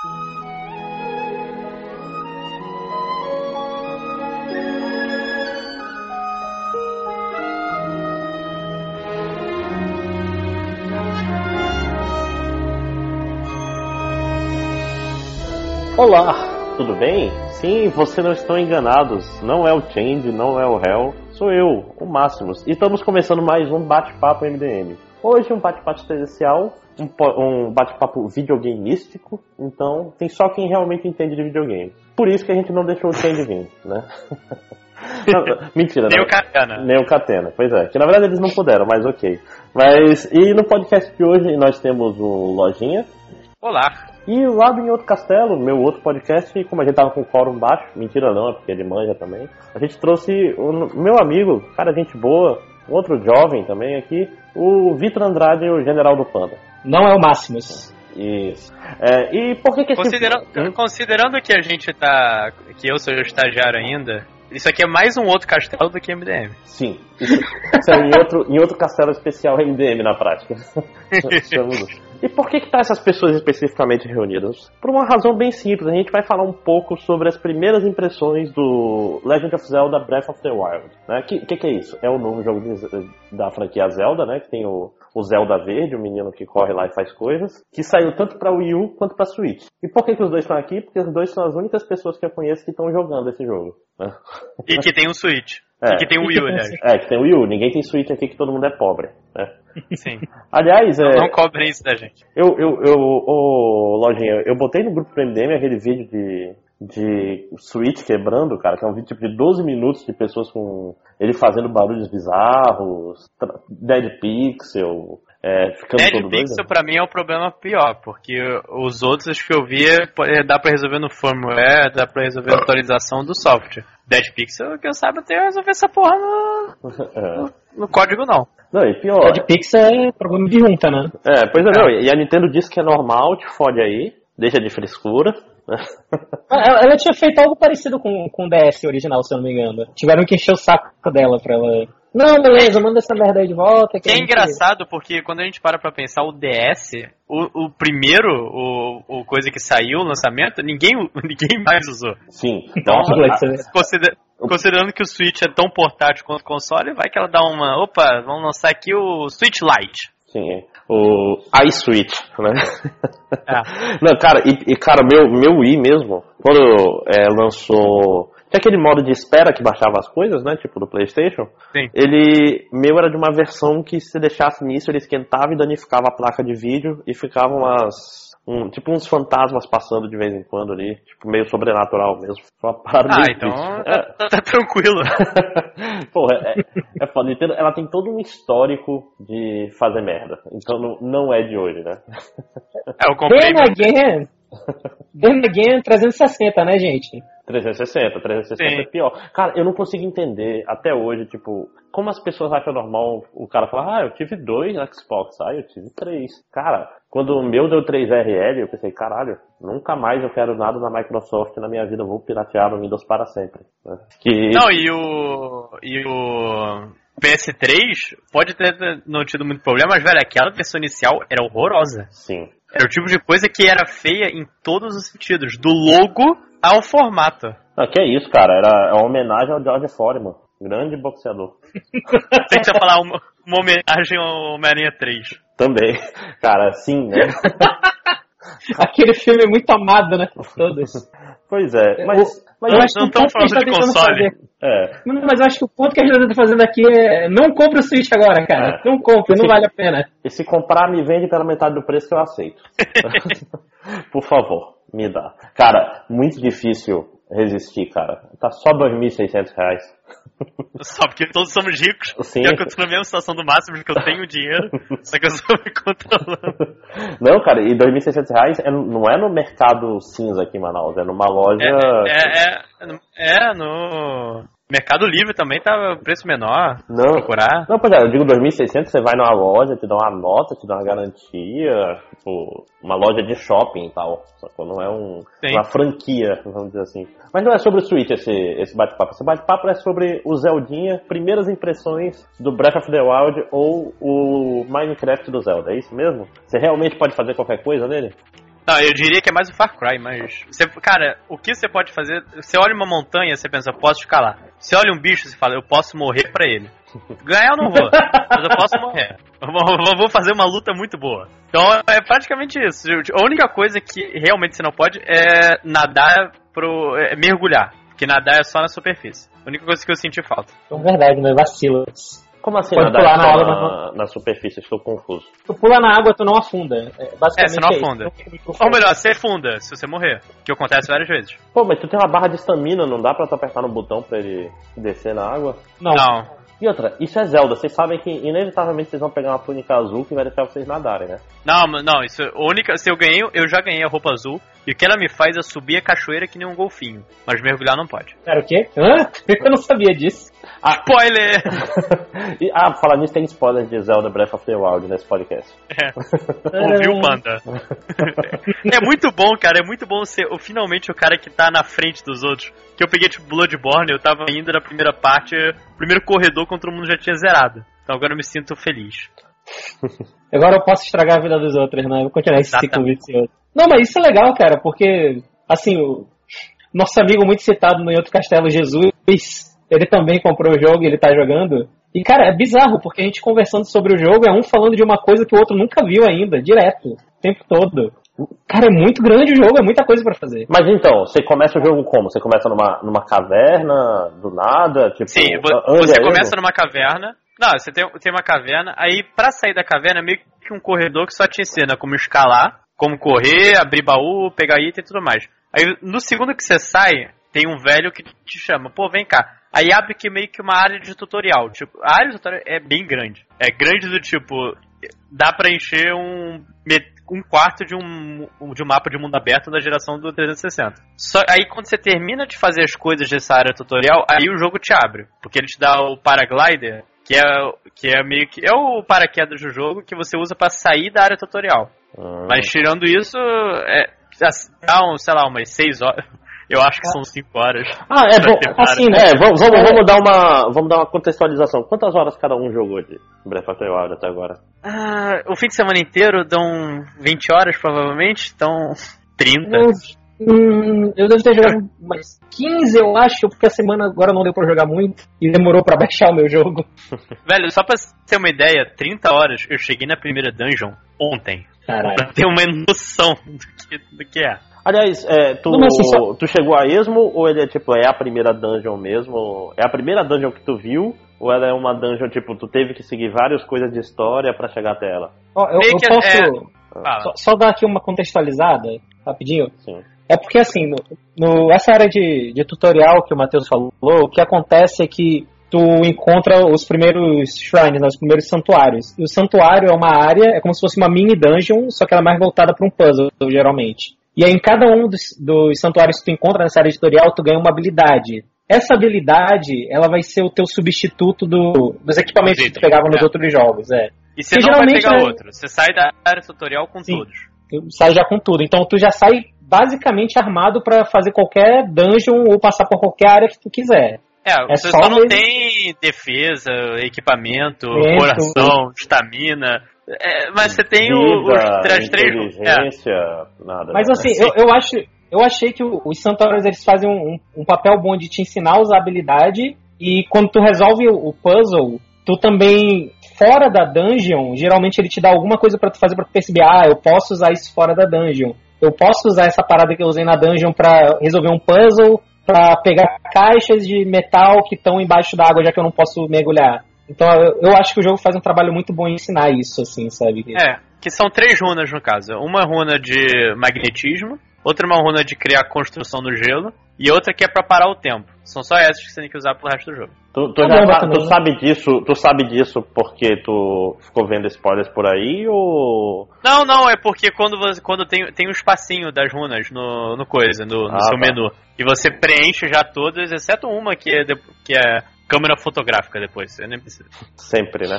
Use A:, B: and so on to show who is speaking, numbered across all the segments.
A: Olá, tudo bem? Sim, vocês não estão enganados. Não é o Change, não é o Hell. Sou eu, o Máximos. E estamos começando mais um bate-papo MDM. Hoje um bate-papo especial, um, um bate-papo videogameístico. Então, tem só quem realmente entende de videogame. Por isso que a gente não deixou o Change vir, né? Não, mentira,
B: Nem
A: não.
B: o Catena.
A: Nem o Catena, pois é. Que na verdade eles não puderam, mas ok. Mas, e no podcast de hoje nós temos o Lojinha.
B: Olá.
A: E lá em outro castelo, meu outro podcast, como a gente tava com o quórum baixo, mentira não, é porque ele manja também. A gente trouxe o meu amigo, cara, gente boa, outro jovem também aqui, o Vitor Andrade, o general do Panda.
C: Não é o Máximos.
A: Isso. É, e por que que esse...
B: Considerando,
A: Hum?
B: considerando que a gente tá. que eu sou estagiário ainda, isso aqui é mais um outro castelo do que MDM.
A: Sim. Isso é em outro, em outro castelo especial MDM na prática. E por que que tá essas pessoas especificamente reunidas? Por uma razão bem simples. A gente vai falar um pouco sobre as primeiras impressões do Legend of Zelda Breath of the Wild. O que, que, que é isso? É o novo jogo de- da franquia Zelda, né? Que tem o, o Zelda Verde, o menino que corre lá e faz coisas, que saiu tanto para Wii U quanto para Switch. E por que, que os dois estão aqui? Porque os dois são as únicas pessoas que eu conheço que estão jogando esse jogo. né?
B: E que tem um Switch.
A: É.
B: E que tem um Wii U, aliás.
A: É, que tem o Wii U. Ninguém tem Switch aqui que todo mundo é pobre. né?
B: Sim.
A: Aliás, é,
B: Não cobrem isso da gente.
A: eu, eu, eu, ô, Lojinha, eu botei no grupo do MDM aquele vídeo de, de Switch quebrando, cara, que é um vídeo tipo de 12 minutos de pessoas com ele fazendo barulhos bizarros, Dead Pixel, é, ficando
B: Dead
A: todo doido.
B: Pixel pra mim é um problema pior, porque os outros que eu via pode- dá pra resolver no firmware, dá pra resolver na atualização do software. Dead Pixel, que eu saiba, tem que resolver essa porra no,
A: É.
B: no código não.
A: Não, e pior.
C: É problema de junta, né?
A: É, pois é, não, e a Nintendo diz que é normal, te fode aí, deixa de frescura. né?
C: Ah, Ela, ela tinha feito algo parecido com, com o DS original, se eu não me engano. Tiveram que encher o saco dela pra ela. Não, beleza, manda essa merda aí de volta. que a
B: é engraçado porque quando a gente para pra pensar o DS, o, o primeiro, o, o coisa que saiu, o lançamento, ninguém, ninguém mais usou.
A: Sim.
B: Então,
C: vê.
B: consider- considerando que o Switch é tão portátil quanto o console, vai que ela dá uma. Opa, vamos lançar aqui o Switch Lite.
A: Sim, é. o iSwitch, né?
B: É.
A: Não, cara, e, e, cara, meu, meu Wii mesmo, quando é, lançou. Tinha aquele modo de espera que baixava as coisas, né? Tipo do PlayStation.
B: Sim.
A: Ele. Meu era de uma versão que se deixasse nisso, ele esquentava e danificava a placa de vídeo e ficavam umas. Um, tipo uns fantasmas passando de vez em quando ali, tipo meio sobrenatural mesmo. Uma parada
B: Ah, então tá, tá- tá tranquilo.
A: Porra, é, é foda. Nintendo, ela tem todo um histórico de fazer merda. Então não, não é de hoje, né?
B: É, eu comprei.
C: Then again. Then again 360, né, gente?
A: 360, 360
B: Sim.
A: é pior. Cara, eu não consigo entender até hoje, tipo, como as pessoas acham normal o cara falar, ah, eu tive dois Xbox, ah, eu tive três. Cara, quando o meu deu 3RL, eu pensei, caralho, nunca mais eu quero nada da Microsoft na minha vida, eu vou piratear o Windows para sempre. né? Que...
B: Não, e o. E o. PS3 pode ter não tido muito problema, mas, velho, aquela versão inicial era horrorosa.
A: Sim.
B: Era o tipo de coisa que era feia em todos os sentidos, do logo ao formato.
A: Não, que é isso, cara, era uma homenagem ao George Foreman, grande boxeador.
B: Tem que falar uma, uma homenagem ao Homem-Aranha 3.
A: Também. Cara, sim, né?
C: Aquele filme é muito amado, né? Por todos.
A: Pois é, mas... mas
C: eu acho que
B: não
C: o ponto que a gente tá tentando
B: console.
C: fazer-
A: é,
C: Não, mas eu acho que o ponto que a gente tá fazendo aqui é. Não compre o Switch agora, cara.
A: É.
C: Não compre, não vale a pena.
A: E se comprar, me vende pela metade do preço que eu aceito. Por favor, me dá. Cara, muito difícil resistir, cara. Tá só 2.600 reais.
B: Só porque todos somos ricos.
A: Sim.
B: Eu continuo na mesma situação do máximo, porque eu tenho dinheiro, só que eu só me controlando.
A: Não, cara, e 2.600 reais é- não é no mercado cinza aqui em Manaus, é numa loja...
B: É, é, é, no Mercado Livre também tá preço menor.
A: Não.
B: Procurar.
A: Não, pois é, eu digo 2.600, você vai numa loja, te dá uma nota, te dá uma garantia, tipo, uma loja de shopping e tal. Sacou? Não é um, uma franquia, vamos dizer assim. Mas não é sobre o Switch esse, esse bate-papo. Esse bate-papo é sobre o Zeldinha, primeiras impressões do Breath of the Wild ou o Minecraft do Zelda, é isso mesmo? Você realmente pode fazer qualquer coisa nele?
B: Não, eu diria que é mais o Far Cry, mas. Você, cara, o que você pode fazer? Você olha uma montanha, você pensa, posso escalar. Você olha um bicho, você fala, eu posso morrer pra ele. Ganhar eu não vou, mas eu posso morrer. Eu vou, fazer uma luta muito boa. Então é praticamente isso. A única coisa que realmente você não pode é nadar pro. É mergulhar. Porque nadar é só na superfície. A única coisa que eu senti falta.
C: É verdade, mas vacila.
A: Como assim
C: Pode
A: nadar
C: pular na água,
A: na,
C: mas
A: na superfície? Estou confuso.
C: Tu pula na água, tu não afunda. É, basicamente
B: É, você não afunda.
C: Muito
B: Ou melhor, você funda se você morrer. Que acontece várias vezes.
A: Pô, mas tu tem uma barra de estamina, não dá pra tu apertar no botão pra ele descer na água?
C: Não.
B: Não.
A: E outra, isso é Zelda. Vocês sabem que inevitavelmente vocês vão pegar uma túnica azul que vai deixar vocês nadarem, né?
B: Não, mas- não, isso. A única. Se eu ganhei, eu já ganhei a roupa azul. E o que ela me faz é subir a cachoeira que nem um golfinho. Mas mergulhar não pode.
C: Pera, o quê? Hã? Eu não sabia disso.
B: Spoiler!
A: E, ah, falar nisso tem spoiler de Zelda Breath of the Wild nesse podcast.
B: É. Ouviu, panda? é muito bom, cara. É muito bom ser o- finalmente o cara que tá na frente dos outros. Que eu peguei, tipo, Bloodborne, eu tava indo na primeira parte, primeiro corredor contra o mundo já tinha zerado. Então agora eu me sinto feliz.
C: Agora eu posso estragar a vida dos outros, né? Eu vou continuar esse ciclo vicioso. Não, mas isso é legal, cara, porque, assim, o nosso amigo muito citado no Outro Castelo, Jesus, ele também comprou o jogo e ele tá jogando. E, cara, é bizarro, porque a gente conversando sobre o jogo é um falando de uma coisa que o outro nunca viu ainda, direto, o tempo todo. Cara, é muito grande o jogo, é muita coisa pra fazer.
A: Mas então, você começa o jogo como? Você começa numa, numa caverna, do nada? Tipo,
B: Sim, você começa numa caverna. Não, você tem, tem uma caverna, aí pra sair da caverna é meio que um corredor que só te ensina como escalar, como correr, abrir baú, pegar item e tudo mais. Aí no segundo que você sai, tem um velho que te chama, pô, vem cá. Aí abre que meio que uma área de tutorial. Tipo, a área de tutorial é bem grande. É grande do tipo, dá pra encher um, um quarto de um, de um mapa de mundo aberto da geração do 360. Só, aí quando você termina de fazer as coisas dessa área tutorial, aí o jogo te abre. Porque ele te dá o paraglider, que é, que é meio que. É o paraquedas do jogo que você usa pra sair da área tutorial.
A: Hum.
B: Mas tirando isso, é, dá um, sei lá, umas 6 horas. Eu acho que são 5 horas.
A: Ah, é bom.
C: Assim, né?
A: É, vamos, vamos, vamos dar uma, vamos dar uma contextualização. Quantas horas cada um jogou de Breath of the Wild até agora?
B: Ah, o fim de semana inteiro dão 20 horas, provavelmente, então 30.
C: Hum, eu devo ter jogado umas 15, eu acho, porque a semana agora não deu pra jogar muito e demorou pra baixar o meu jogo.
B: Velho, só pra ter uma ideia, 30 horas eu cheguei na primeira dungeon ontem.
C: Caralho.
B: Pra ter uma noção do que, do que é.
A: Aliás, é, tu,
C: assim, só-
A: tu chegou a esmo ou ele é tipo, é a primeira dungeon mesmo? É a primeira dungeon que tu viu? Ou ela é uma dungeon, tipo, tu teve que seguir várias coisas de história pra chegar até ela?
C: Ó, eu, eu
B: que
C: posso
B: Fala.
C: só, só dar aqui uma contextualizada, rapidinho.
A: Sim.
C: É porque assim, no, no- essa área de, de tutorial que o Matheus falou, o que acontece é que tu encontra os primeiros shrines, né, os primeiros santuários. E o santuário é uma área, é como se fosse uma mini dungeon, só que ela é mais voltada para um puzzle, geralmente. E aí em cada um dos, dos santuários que tu encontra nessa área de tutorial, tu ganha uma habilidade. Essa habilidade, ela vai ser o teu substituto do- dos equipamentos que tu pegava nos
B: É.
C: outros jogos, é.
B: E você não vai pegar
C: é-
B: outro. Você sai da área tutorial com
C: Sim.
B: todos.
C: Tu sai já com tudo. Então tu já sai basicamente armado pra fazer qualquer dungeon ou passar por qualquer área que tu quiser.
B: É,
C: É
B: você
C: só
B: só, não
C: mesmo-
B: tem defesa, equipamento,
C: Isso.
B: coração, estamina. É, mas você tem o- os, as três. É,
A: inteligência, nada.
C: Mas assim,
B: Sim.
C: eu, eu acho, eu achei que os santuários eles fazem um, um- um papel bom de te ensinar a usar a habilidade e quando tu resolve o, o puzzle, tu também fora da dungeon, geralmente ele te dá alguma coisa pra tu fazer pra tu perceber, ah, eu posso usar isso fora da dungeon. Eu posso usar essa parada que eu usei na dungeon pra resolver um puzzle, pra pegar caixas de metal que estão embaixo da água já que eu não posso mergulhar. Então eu, acho que o jogo faz um trabalho muito bom em ensinar isso, assim, sabe?
B: É, que são três runas no caso. Uma runa de magnetismo, outra uma runa de criar construção no gelo, e outra que é pra parar o tempo. São só essas que você tem que usar pro resto do jogo.
A: Tu, tu,
C: Tá
A: já tu sabe disso, tu sabe disso porque tu ficou vendo spoilers por aí ou
B: Não, não, é porque quando você quando tem, tem um espacinho das runas no, no coisa, no, no
A: Ah,
B: seu
A: tá.
B: menu, e você preenche já todas, exceto uma que é, que é câmera fotográfica depois. Você nem precisa.
A: sempre, né?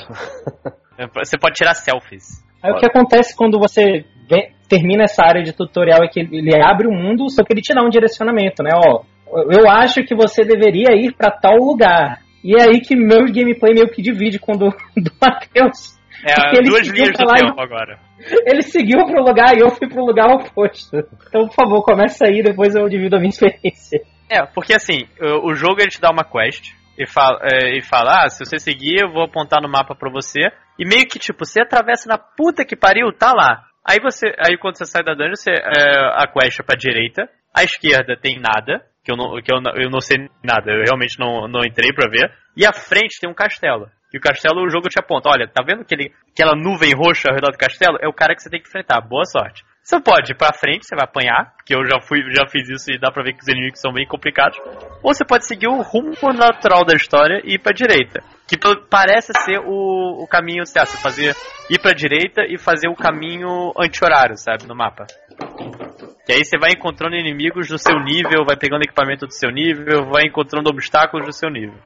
B: Você pode tirar selfies.
C: Aí o que acontece quando você vê- termina essa área de tutorial é que ele ele abre o mundo, só que ele te dá um direcionamento, né? Ó, eu acho que você deveria ir pra tal lugar. E é aí que meu gameplay meio que divide com o do, do Matheus.
B: É, duas linhas do tempo agora.
C: Ele seguiu pro lugar e eu fui pro lugar oposto. Então, por favor, começa aí, depois eu divido a minha experiência.
B: É, porque assim, o, o jogo ele te dá uma quest e fala, é, e fala, ah, se você seguir, eu vou apontar no mapa pra você. E meio que, tipo, você atravessa na puta que pariu, tá lá. Aí você. Aí quando você sai da dungeon, você, é, a quest é pra direita, à esquerda tem nada, que eu não, que eu eu não sei nada, eu realmente não, não entrei pra ver. E à frente tem um castelo. E o castelo, o jogo te aponta, olha, tá vendo aquele, aquela nuvem roxa ao redor do castelo? É o cara que você tem que enfrentar. Boa sorte. Você pode ir pra frente, você vai apanhar, porque eu já fui, já fiz isso e dá pra ver que os inimigos são bem complicados. Ou você pode seguir o rumo natural da história e ir pra direita. Que parece ser o, o caminho, lá, você fazer ir pra direita e fazer o caminho anti-horário, sabe, no mapa. Que aí você vai encontrando inimigos do seu nível, vai pegando equipamento do seu nível, vai encontrando obstáculos do seu nível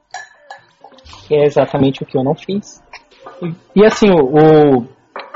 C: que é exatamente o que eu não fiz. E, e assim, o, o,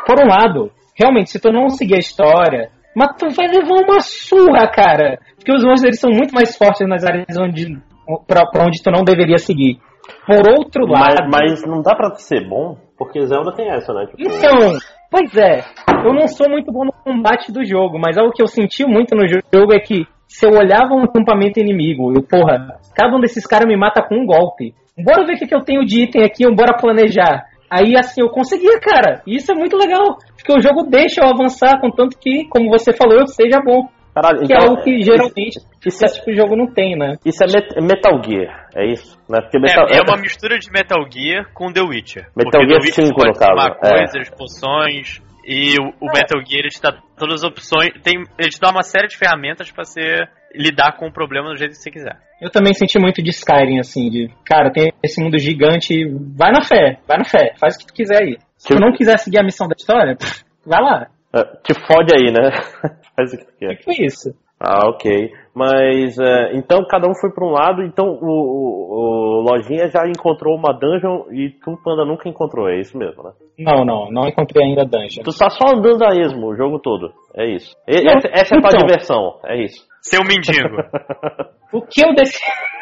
C: por um lado, realmente, se tu não seguir a história, mas tu vai levar uma surra, cara. Porque os monstros eles são muito mais fortes nas áreas onde, pra, pra onde tu não deveria seguir. Por outro lado.
A: Mas, mas não dá pra ser bom, porque Zelda tem essa, né?
C: Tipo... Então, pois é. Eu não sou muito bom no combate do jogo, mas algo que eu senti muito no jogo é que se eu olhava um acampamento inimigo, eu, porra, cada um desses caras me mata com um golpe. Bora ver o que, eu tenho de item aqui, bora planejar. Aí assim, eu conseguia, cara. E isso é muito legal. Porque o jogo deixa eu avançar, contanto que, como você falou, eu seja bom. Caralho, que é então, é algo que geralmente isso, esse tipo de jogo não tem, né?
A: Isso é met Metal Gear, é isso? Né?
B: Porque Metal, é, é, uma mistura de Metal Gear com The Witcher.
A: Metal Gear 5, no caso.
B: É. coisas, poções, e o, o Metal Gear ele te dá todas as opções, tem, ele te dá uma série de ferramentas para você lidar com o problema do jeito que você quiser.
C: Eu também senti muito de Skyrim, assim, de, cara, tem esse mundo gigante, vai na fé, vai na fé, faz o que tu quiser aí. Se tu não quiser seguir a missão da história, vai lá.
A: É, te fode aí, né? faz o que tu quer.
C: Que foi isso?
A: Ah, ok. Mas, é, então cada um foi para um lado, então o, o, o, Lojinha já encontrou uma dungeon e tu, Panda, nunca encontrou, é isso mesmo, né?
C: Não, não, não encontrei ainda dungeon.
A: Tu tá só andando a esmo o jogo todo, é isso. E, não, essa, essa, é a tua então. diversão, é isso.
B: Seu mendigo.
C: o que eu decidi...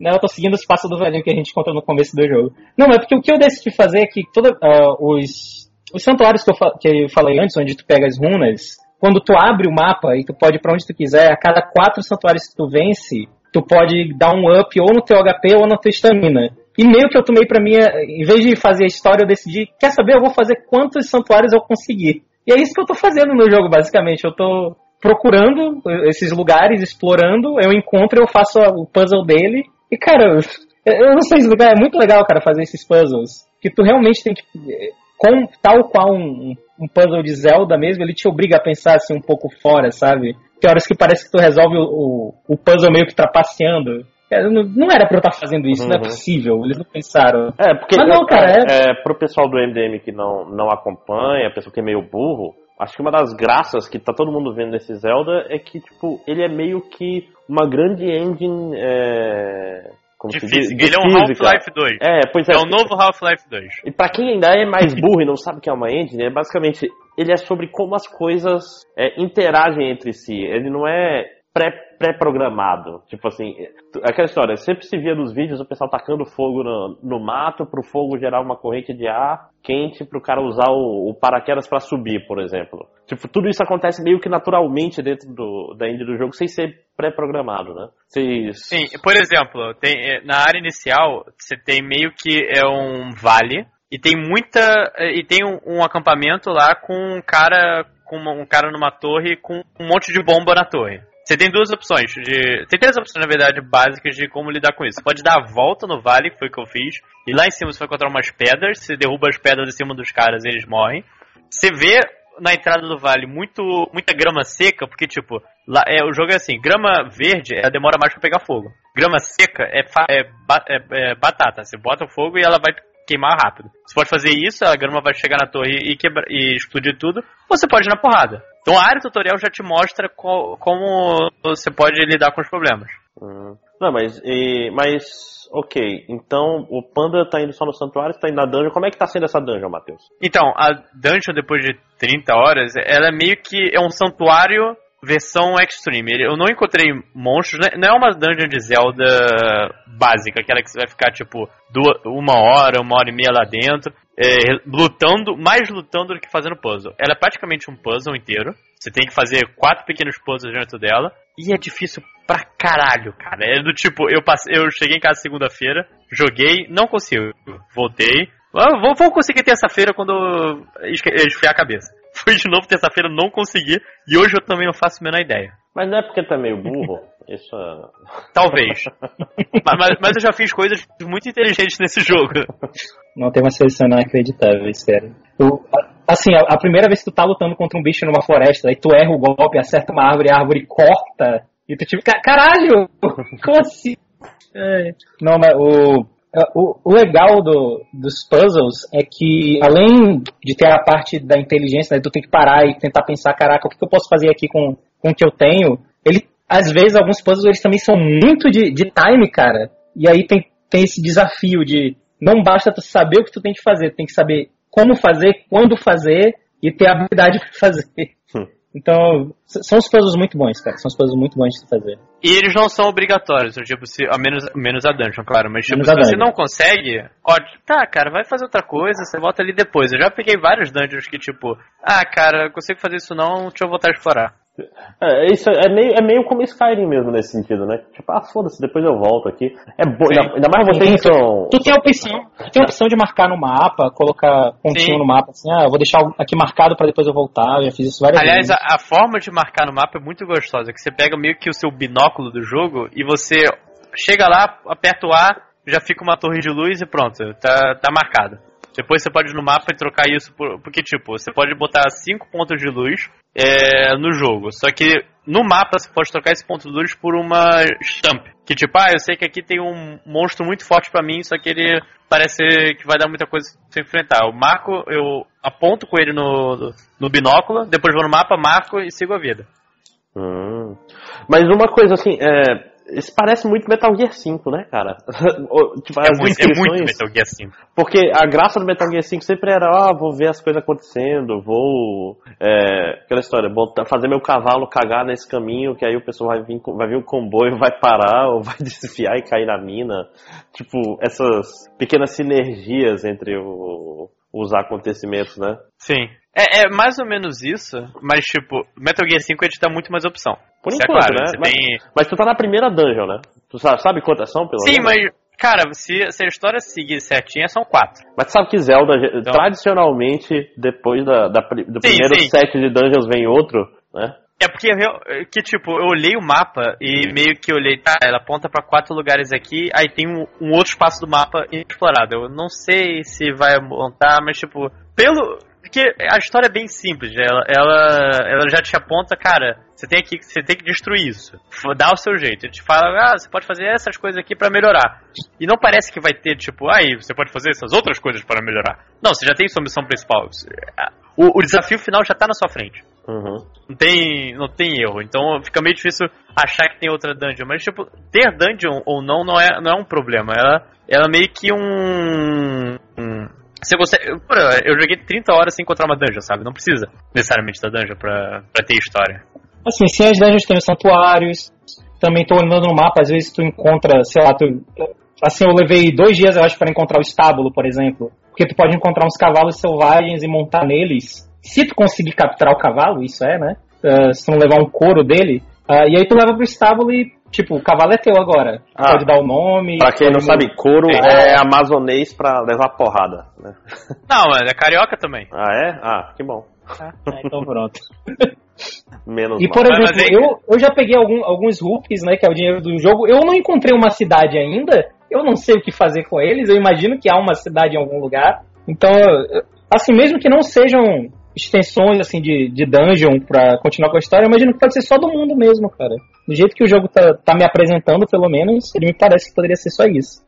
C: Não, eu tô seguindo os passos do velhinho que a gente contou no começo do jogo. Não, é porque o que eu decidi fazer é que toda, uh, os, os santuários que eu, que eu falei antes, onde tu pega as runas, quando tu abre o mapa e tu pode ir pra onde tu quiser, a cada quatro santuários que tu vence, tu pode dar um up ou no teu HP ou na tua estamina. E meio que eu tomei pra mim, em vez de fazer a história, eu decidi, quer saber, eu vou fazer quantos santuários eu conseguir. E é isso que eu tô fazendo no jogo, basicamente. Eu tô procurando esses lugares, explorando, eu encontro, eu faço o puzzle dele. E, cara, eu não sei é muito legal, cara, fazer esses puzzles. Que tu realmente tem que. Com, tal qual um, um puzzle de Zelda mesmo, ele te obriga a pensar assim um pouco fora, sabe? Tem horas que parece que tu resolve o, o, o puzzle meio que trapaceando. É, não, não era pra eu estar fazendo isso, uhum. não é uhum. possível, eles não pensaram.
A: É, porque Mas não, cara, é, é... pro pessoal do MDM que não, não acompanha, a pessoa que é meio burro, acho que uma das graças que tá todo mundo vendo nesse Zelda é que, tipo, ele é meio que uma grande engine é,
B: como de física. Ele é um Half-Life 2.
A: É, pois é.
B: É um novo Half-Life 2.
A: E para quem ainda é mais burro e não sabe o que é uma engine, é basicamente ele é sobre como as coisas é, interagem entre si. Ele não é pré-programado. Pré tipo assim, aquela história, sempre se via nos vídeos o pessoal tacando fogo no, no mato pro fogo gerar uma corrente de ar quente pro cara usar o, o paraquedas para subir, por exemplo. Tipo, tudo isso acontece meio que naturalmente dentro do, da engine do jogo, sem ser pré-programado, né? Vocês...
B: Sim, por exemplo, tem, eh, na área inicial, você tem meio que é um vale, e tem muita. Eh, e tem um, um acampamento lá com um cara. com um cara numa torre com um monte de bomba na torre. Você tem duas opções. De, tem três opções, na verdade, básicas de como lidar com isso. Você pode dar a volta no vale, que foi o que eu fiz. E lá em cima você vai encontrar umas pedras. Você derruba as pedras em cima dos caras e eles morrem. Você vê na entrada do vale muito, muita grama seca, porque, tipo, lá, é, o jogo é assim: grama verde ela demora mais pra pegar fogo. Grama seca é, é, é, é batata. Você bota o fogo e ela vai queimar rápido. Você pode fazer isso, a grama vai chegar na torre e, quebra, e explodir tudo, ou você pode ir na porrada. Então a área tutorial já te mostra co como você pode lidar com os problemas.
A: Hum. Não, mas, e, mas, ok. Então o Panda tá indo só no santuário, você tá indo na dungeon. Como é que tá sendo essa dungeon, Matheus?
B: Então, a dungeon depois de 30 horas, ela é meio que é um santuário versão extreme. Eu não encontrei monstros, né? não é uma dungeon de Zelda básica, aquela que você vai ficar tipo duas, uma hora, uma hora e meia lá dentro, é, lutando, mais lutando do que fazendo puzzle. Ela é praticamente um puzzle inteiro. Você tem que fazer quatro pequenos puzzles dentro dela. E é difícil pra caralho, cara. É do tipo, eu, passei, eu cheguei em casa segunda-feira, joguei, não consigo. Voltei. Ah, vou, vou conseguir terça-feira quando esfriar a cabeça. Fui de novo terça-feira, não consegui. E hoje eu também não faço a menor ideia.
A: Mas não é porque tá meio burro? Isso é...
B: Talvez. mas, mas, eu já fiz coisas muito inteligentes nesse jogo.
C: Não tem uma seleção inacreditável, sério. Eu, assim, a, a, primeira vez que tu tá lutando contra um bicho numa floresta, aí tu erra o golpe, acerta uma árvore, a árvore corta, e tu tipo, caralho! Como assim? É. Não, mas o o, o legal do, dos puzzles é que, além de ter a parte da inteligência, né, tu tem que parar e tentar pensar, caraca, o que, que eu posso fazer aqui com, com o que eu tenho, ele, às vezes, alguns puzzles eles também são muito de, de time, cara. E aí tem, tem esse desafio de não basta tu saber o que tu tem que fazer, tu tem que saber como fazer, quando fazer e ter a habilidade para fazer. Hum. Então, são os puzzles muito bons, cara. São os puzzles muito bons de fazer.
B: E eles não são obrigatórios, tipo, se, a menos, menos a dungeon, claro. Mas, tipo, se você não consegue, ó, tá, cara, vai fazer outra coisa, você volta ali depois. Eu já peguei vários dungeons que, tipo, ah, cara, consigo fazer isso não, deixa eu voltar a explorar.
A: É, isso é meio, é meio como Skyrim mesmo nesse sentido, né? Tipo, ah, foda-se, depois eu volto aqui. É bom, ainda, ainda, mais vocês que são.
C: Tu tem a opção, tu tem a opção de marcar no mapa, colocar pontinho Sim. no mapa, assim, ah, eu vou deixar aqui marcado para depois eu voltar, eu já fiz isso várias
B: Aliás,
C: vezes.
B: Aliás, a, a, forma de marcar no mapa é muito gostosa, que você pega meio que o seu binóculo do jogo e você chega lá, aperta o A, já fica uma torre de luz e pronto, tá, tá marcado. Depois você pode ir no mapa e trocar isso por. Porque, tipo, você pode botar 5 pontos de luz é, no jogo. Só que no mapa você pode trocar esse ponto de luz por uma stamp. Que tipo, ah, eu sei que aqui tem um monstro muito forte para mim, só que ele parece que vai dar muita coisa pra você enfrentar. Eu marco, eu aponto com ele no, no binóculo, depois vou no mapa, marco e sigo a vida.
A: Hum. Mas uma coisa assim, é, isso parece muito Metal Gear 5, né, cara?
B: tipo, é, muito, é muito Metal Gear 5.
A: Porque a graça do Metal Gear 5 sempre era, ah, vou ver as coisas acontecendo, vou. É, aquela história, botar, fazer meu cavalo cagar nesse caminho, que aí o pessoal vai vir, vai vir um comboio, vai parar, ou vai desviar e cair na mina. Tipo, essas pequenas sinergias entre o, os acontecimentos, né?
B: Sim. É, é, mais ou menos isso, mas tipo, Metal Gear 5 ele te dá muito mais opção.
A: Por isso enquanto, é claro, né? Mas, tem... mas, tu tá na primeira dungeon, né? Tu sabe, sabe quantas são, pelo
B: Sim, menos? mas, cara, se, se a história seguir certinha, são quatro.
A: Mas tu sabe que Zelda, então... tradicionalmente, depois da, da do sim, primeiro sim. set de dungeons vem outro, né?
B: É porque, eu, que tipo, eu olhei o mapa e meio que olhei, tá, ela aponta para quatro lugares aqui, aí tem um, um, outro espaço do mapa inexplorado. Eu não sei se vai montar, mas tipo, pelo, porque a história é bem simples, ela, ela, ela já te aponta, cara, você tem que, você tem que destruir isso. Dá o seu jeito. Ele te fala, ah, você pode fazer essas coisas aqui para melhorar. E não parece que vai ter, tipo, aí, você pode fazer essas outras coisas para melhorar. Não, você já tem sua missão principal. O, o desafio final já tá na sua frente. Uhum. Não, tem, não tem erro. Então fica meio difícil achar que tem outra dungeon. Mas, tipo, ter dungeon ou não não é, não é um problema. Ela, ela é meio que um, um você consegue. Eu joguei 30 horas sem encontrar uma dungeon, sabe? Não precisa necessariamente da dungeon pra, pra ter história.
C: Assim, sim, as dungeons têm santuários. Também tô andando no mapa, às vezes tu encontra, sei lá, tu. Assim, eu levei dois dias, eu acho, para encontrar o estábulo, por exemplo. Porque tu pode encontrar uns cavalos selvagens e montar neles. Se tu conseguir capturar o cavalo, isso é, né? Uh, se tu não levar um couro dele. Uh, e aí tu leva pro estábulo e Tipo, o cavalo é teu agora. Ah, pode dar o nome.
A: Pra quem não sabe, couro é, é amazonês pra levar porrada. Né?
B: Não, mas é carioca também.
A: Ah, é? Ah, que bom.
C: Ah, então pronto.
A: Menos
C: e, por mal. exemplo, eu, eu já peguei algum, alguns rupees, né, que é o dinheiro do jogo. Eu não encontrei uma cidade ainda. Eu não sei o que fazer com eles. Eu imagino que há uma cidade em algum lugar. Então, assim, mesmo que não sejam extensões assim de, de dungeon pra continuar com a história, eu imagino que pode ser só do mundo mesmo, cara. Do jeito que o jogo tá, tá me apresentando, pelo menos, ele me parece que poderia ser só isso.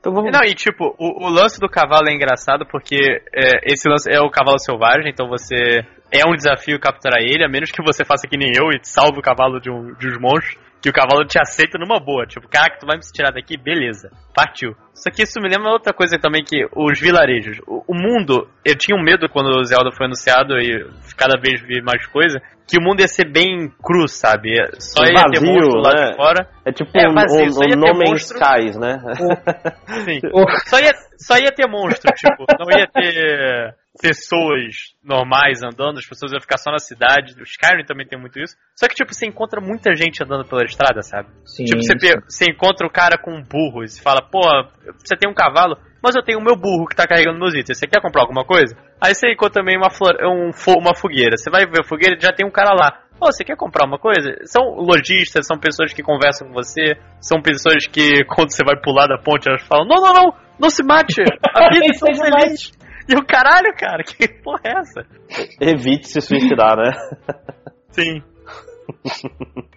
B: Então vamos... Não, e tipo, o, o lance do cavalo é engraçado porque é, esse lance é o cavalo selvagem, então você é um desafio capturar ele, a menos que você faça que nem eu e salve o cavalo de, um, de uns monstros. Que o cavalo te aceita numa boa. Tipo, caraca, tu vai me tirar daqui? Beleza. Partiu. Só que isso me lembra outra coisa também que os vilarejos. O, o mundo, eu tinha um medo quando o Zelda foi anunciado e cada vez vi mais coisa, que o mundo ia ser bem cru, sabe? Só ia
A: vazio,
B: ter monstro lá
A: né?
B: de fora.
A: É tipo
B: É, vazio,
A: um, um No Man's. Skies, né?
B: Sim. Só ia, só ia ter monstro, tipo, não ia ter pessoas normais andando, as pessoas iam ficar só na cidade. O Skyrim também tem muito isso. Só que, tipo, você encontra muita gente andando pela estrada, sabe?
C: Sim,
B: Tipo, você, pe- você encontra o cara com um burro e você fala, pô, você tem um cavalo, mas eu tenho o meu burro que tá carregando meus itens. Você quer comprar alguma coisa? Aí você encontra também uma, flor, um, fo- uma fogueira. Você vai ver a fogueira e já tem um cara lá. Ô, você quer comprar uma coisa? São lojistas, são pessoas que conversam com você, são pessoas que, quando você vai pular da ponte, elas falam, não, não, não, não se mate, a vida é tão
C: Seja
B: feliz. E o caralho, cara, que porra é essa?
A: Evite se suicidar, né?
B: Sim.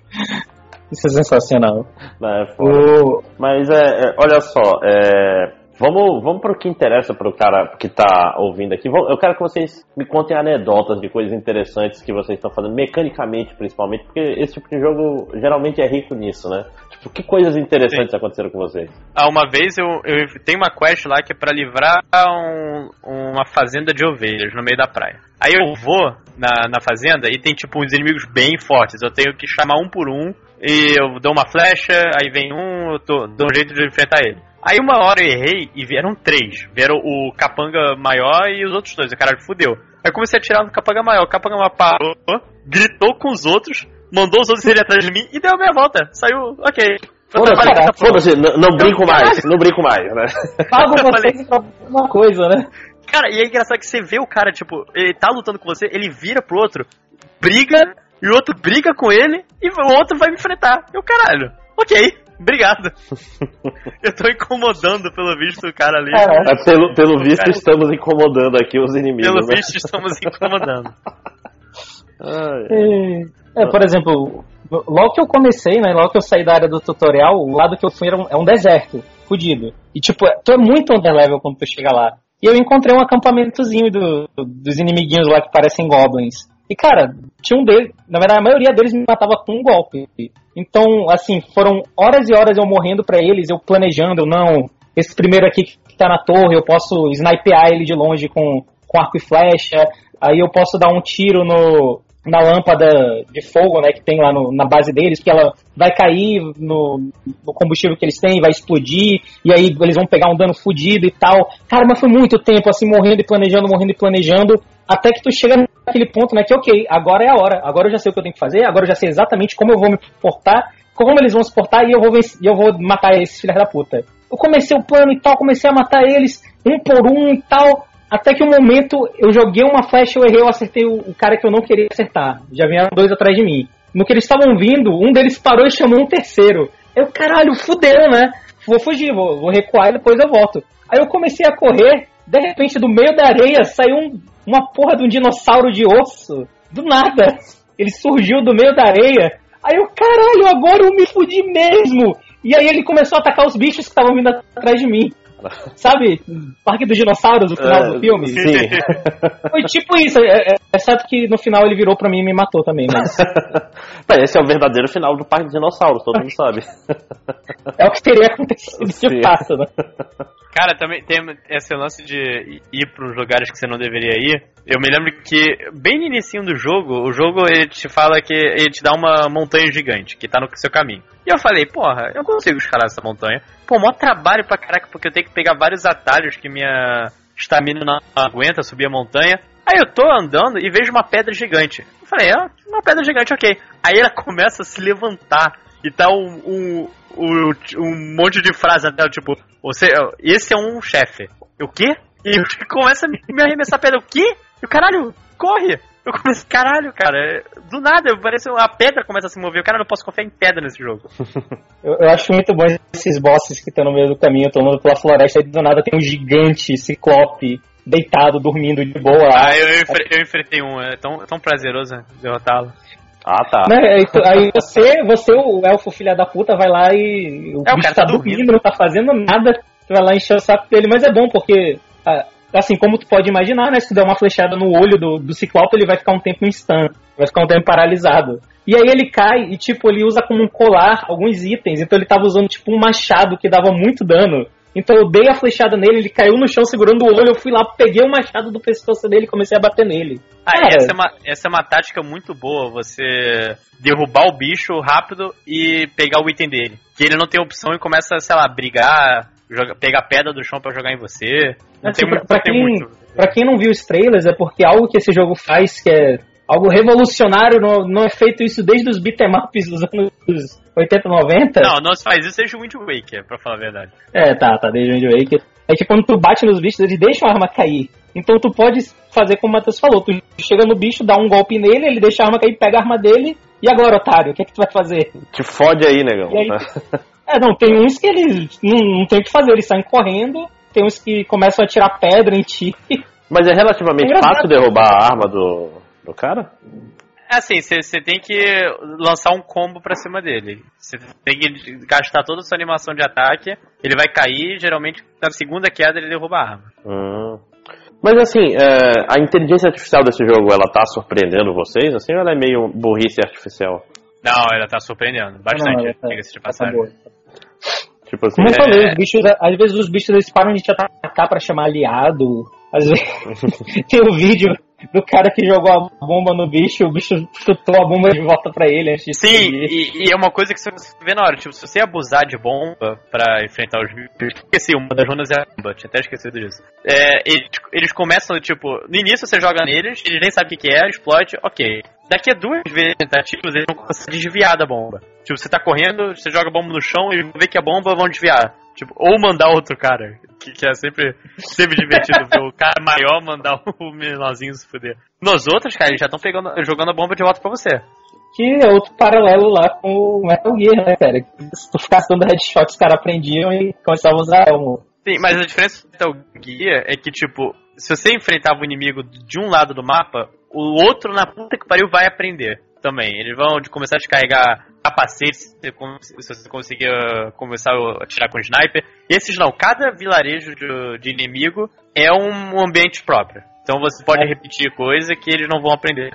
C: Isso é sensacional.
A: É.
C: O...
A: Mas é, é, olha só, é, vamos, vamos para o que interessa para o cara que tá ouvindo aqui. Eu quero que vocês me contem anedotas de coisas interessantes que vocês estão fazendo, mecanicamente principalmente, porque esse tipo de jogo geralmente é rico nisso, né? Tipo, que coisas interessantes aconteceram com vocês?
B: Ah, uma vez eu, eu tenho uma quest lá que é pra livrar um- uma fazenda de ovelhas no meio da praia. Aí eu vou na, na fazenda e tem tipo uns inimigos bem fortes. Eu tenho que chamar um por um e eu dou uma flecha, aí vem um, eu tô, dou um jeito de enfrentar ele. Aí uma hora eu errei e vieram três. Vieram o capanga maior e os outros dois. O caralho fudeu. Aí eu comecei a atirar no capanga maior. O capanga maior parou, gritou com os outros, mandou os outros irem atrás de mim e deu a minha volta. Saiu, ok.
A: Foda-se, não, não brinco mais, não brinco mais, né?
C: Pago
B: Eu falei-
C: pra uma coisa, né?
B: Cara, e é engraçado que você vê o cara, tipo, ele tá lutando com você, ele vira pro outro, briga, e o outro briga com ele, e o outro vai me enfrentar. Eu, caralho, ok, obrigado. Eu tô incomodando, pelo visto, o cara ali.
C: Caralho.
A: Mas pelo, pelo visto,
B: Cara.
A: estamos incomodando aqui os inimigos.
B: Pelo
A: né?
B: visto, estamos incomodando.
A: Ai,
C: É, por exemplo, logo que eu comecei, né? Logo que eu saí da área do tutorial, o lado que eu fui era um, é um deserto, fudido. E tipo, tu é muito underlevel quando tu chega lá. E eu encontrei um acampamentozinho do- dos inimiguinhos lá que parecem goblins. E cara, tinha um deles, na verdade a maioria deles me matava com um golpe. Então, assim, foram horas e horas eu morrendo pra eles, eu planejando, não, esse primeiro aqui que tá na torre, eu posso snipear ele de longe com, com arco e flecha, aí eu posso dar um tiro no, na lâmpada de fogo, né, que tem lá no- na base deles, que ela vai cair no, no combustível que eles têm, vai explodir, e aí eles vão pegar um dano fudido e tal. Cara, mas foi muito tempo, assim, morrendo e planejando, morrendo e planejando, até que tu chega naquele ponto, né, que ok, agora é a hora, agora eu já sei o que eu tenho que fazer, agora eu já sei exatamente como eu vou me portar, como eles vão se portar e eu vou, vencer- eu vou matar esses filhos da puta. Eu comecei o plano e tal, comecei a matar eles, um por um e tal, até que um momento eu joguei uma flecha, eu errei, eu acertei o, o cara que eu não queria acertar. Já vieram dois atrás de mim. No que eles estavam vindo, um deles parou e chamou um terceiro. Eu, caralho, fudeu, né? Vou fugir, vou, vou recuar e depois eu volto. Aí eu comecei a correr, de repente do meio da areia saiu um- uma porra de um dinossauro de osso. Do nada. Ele surgiu do meio da areia. Aí eu, caralho, agora eu me fudi mesmo. E aí ele começou a atacar os bichos que estavam vindo atrás de mim. Sabe? Parque dos Dinossauros, no final
A: É,
C: do filme.
A: Sim.
C: Foi tipo isso. É, é, exceto que no final ele virou pra mim e me matou também, mas
A: Bem, esse é o verdadeiro final do Parque de Dinossauros, todo mundo sabe.
C: é o que teria acontecido de
A: Sim.
C: fato, né?
B: Cara, também tem esse lance de ir pros lugares que você não deveria ir. Eu me lembro que, bem no início do jogo, o jogo ele te fala que ele te dá uma montanha gigante que tá no seu caminho. E eu falei, porra, eu consigo escalar essa montanha. Pô, maior trabalho pra caraca, porque eu tenho que pegar vários atalhos que minha estamina não aguenta subir a montanha. Aí eu tô andando e vejo uma pedra gigante. Eu falei, ah, uma pedra gigante, ok. Aí ela começa a se levantar e tá um, um, um, um monte de frase até, tipo, você, esse é um chefe. O quê? E começa a me me arremessar pedra. O quê? E o caralho, corre! Eu comecei, caralho, cara, é- do nada, parece a pedra começa a se mover. Cara, eu não posso confiar em pedra nesse jogo.
C: Eu, eu acho muito bom esses bosses que estão no meio do caminho, estão andando pela floresta e do nada tem um gigante ciclope deitado, dormindo de boa.
B: Ah, eu, eu, enfre- eu enfrentei um, é tão, tão prazeroso derrotá-lo.
A: Ah, tá.
C: Né? Aí, tu- aí você, você, o elfo filha da puta, vai lá e o
B: É, o
C: bicho
B: cara
C: tá
B: tá
C: dormindo,
B: dormindo.
C: não tá fazendo nada, tu vai lá encher o saco dele, mas é bom porque, ah, assim, como tu pode imaginar, né, se tu der uma flechada no olho do, do ciclope, ele vai ficar um tempo em stun, vai ficar um tempo paralisado. E aí ele cai e, tipo, ele usa como um colar alguns itens. Então ele tava usando, tipo, um machado que dava muito dano. Então eu dei a flechada nele, ele caiu no chão segurando o olho, eu fui lá, peguei o machado do pescoço dele e comecei a bater nele.
B: Ah, Cara, essa, é uma, essa é uma tática muito boa, você derrubar o bicho rápido e pegar o item dele. Que ele não tem opção e começa, sei lá, brigar, joga, pegar pedra do chão para jogar em você. Não
C: assim, tem, pra, pra quem, muito. pra quem não viu os trailers, é porque algo que esse jogo faz, que é algo revolucionário, não, não é feito isso desde os beat'em ups dos anos 80, 90.
B: Não, não se faz isso desde o Wind Waker, pra falar a verdade.
C: É, tá, tá, desde o Wind Waker. É que quando tu bate nos bichos, eles deixam a arma cair. Então tu pode fazer como o Matheus falou, tu chega no bicho, dá um golpe nele, ele deixa a arma cair, pega a arma dele, e agora, otário, o que é que tu vai fazer?
A: Te fode aí, negão. Aí,
C: é, não, tem uns que eles não, não tem o que fazer, eles saem correndo, tem uns que começam a tirar pedra em ti.
A: Mas é relativamente é fácil derrubar a arma do, do cara?
B: É assim, você tem que lançar um combo pra cima dele. Você tem que gastar toda a sua animação de ataque, ele vai cair, geralmente na segunda queda ele derruba a arma.
A: Hum. Mas assim, é, a inteligência artificial desse jogo, ela tá surpreendendo vocês, assim, ou ela é meio burrice artificial?
B: Não, ela tá surpreendendo bastante, tá- diga-se de tá passagem.
C: Tipo assim, Como eu falei, é... os bichos, às vezes os bichos eles param de te atacar pra chamar aliado. Às vezes tem um vídeo do cara que jogou a bomba no bicho, o bicho chutou a bomba de volta pra ele antes de
B: Sim, e, e, é uma coisa que você vê na hora, tipo, se você abusar de bomba pra enfrentar os bichos. Esqueci, uma das runas é a bomba, tinha até esquecido disso. É, eles, eles começam, tipo, no início você joga neles, eles nem sabem o que é, explode, ok. Daqui a duas vezes tentativas, eles vão conseguir desviar da bomba. Tipo, você tá correndo, você joga a bomba no chão, eles vão ver que a bomba vão desviar. Tipo, ou mandar outro cara, que, que é sempre, sempre divertido ver o cara maior mandar o menorzinho se fuder. Nos outros, cara, eles já estão jogando a bomba de volta pra você.
C: Que é outro paralelo lá com o Metal Gear, né, cara? Se tu ficasse dando headshot, os caras aprendiam e começavam a usar elmo.
B: Sim, mas a diferença do Metal Gear é que, tipo, se você enfrentava o inimigo de um lado do mapa, o outro na puta que pariu vai aprender também. Eles vão começar a descarregar capacetes se você conseguir uh, começar a atirar com sniper. Esses não, cada vilarejo de, de inimigo é um ambiente próprio. Então você pode é. repetir coisa que eles não vão aprender.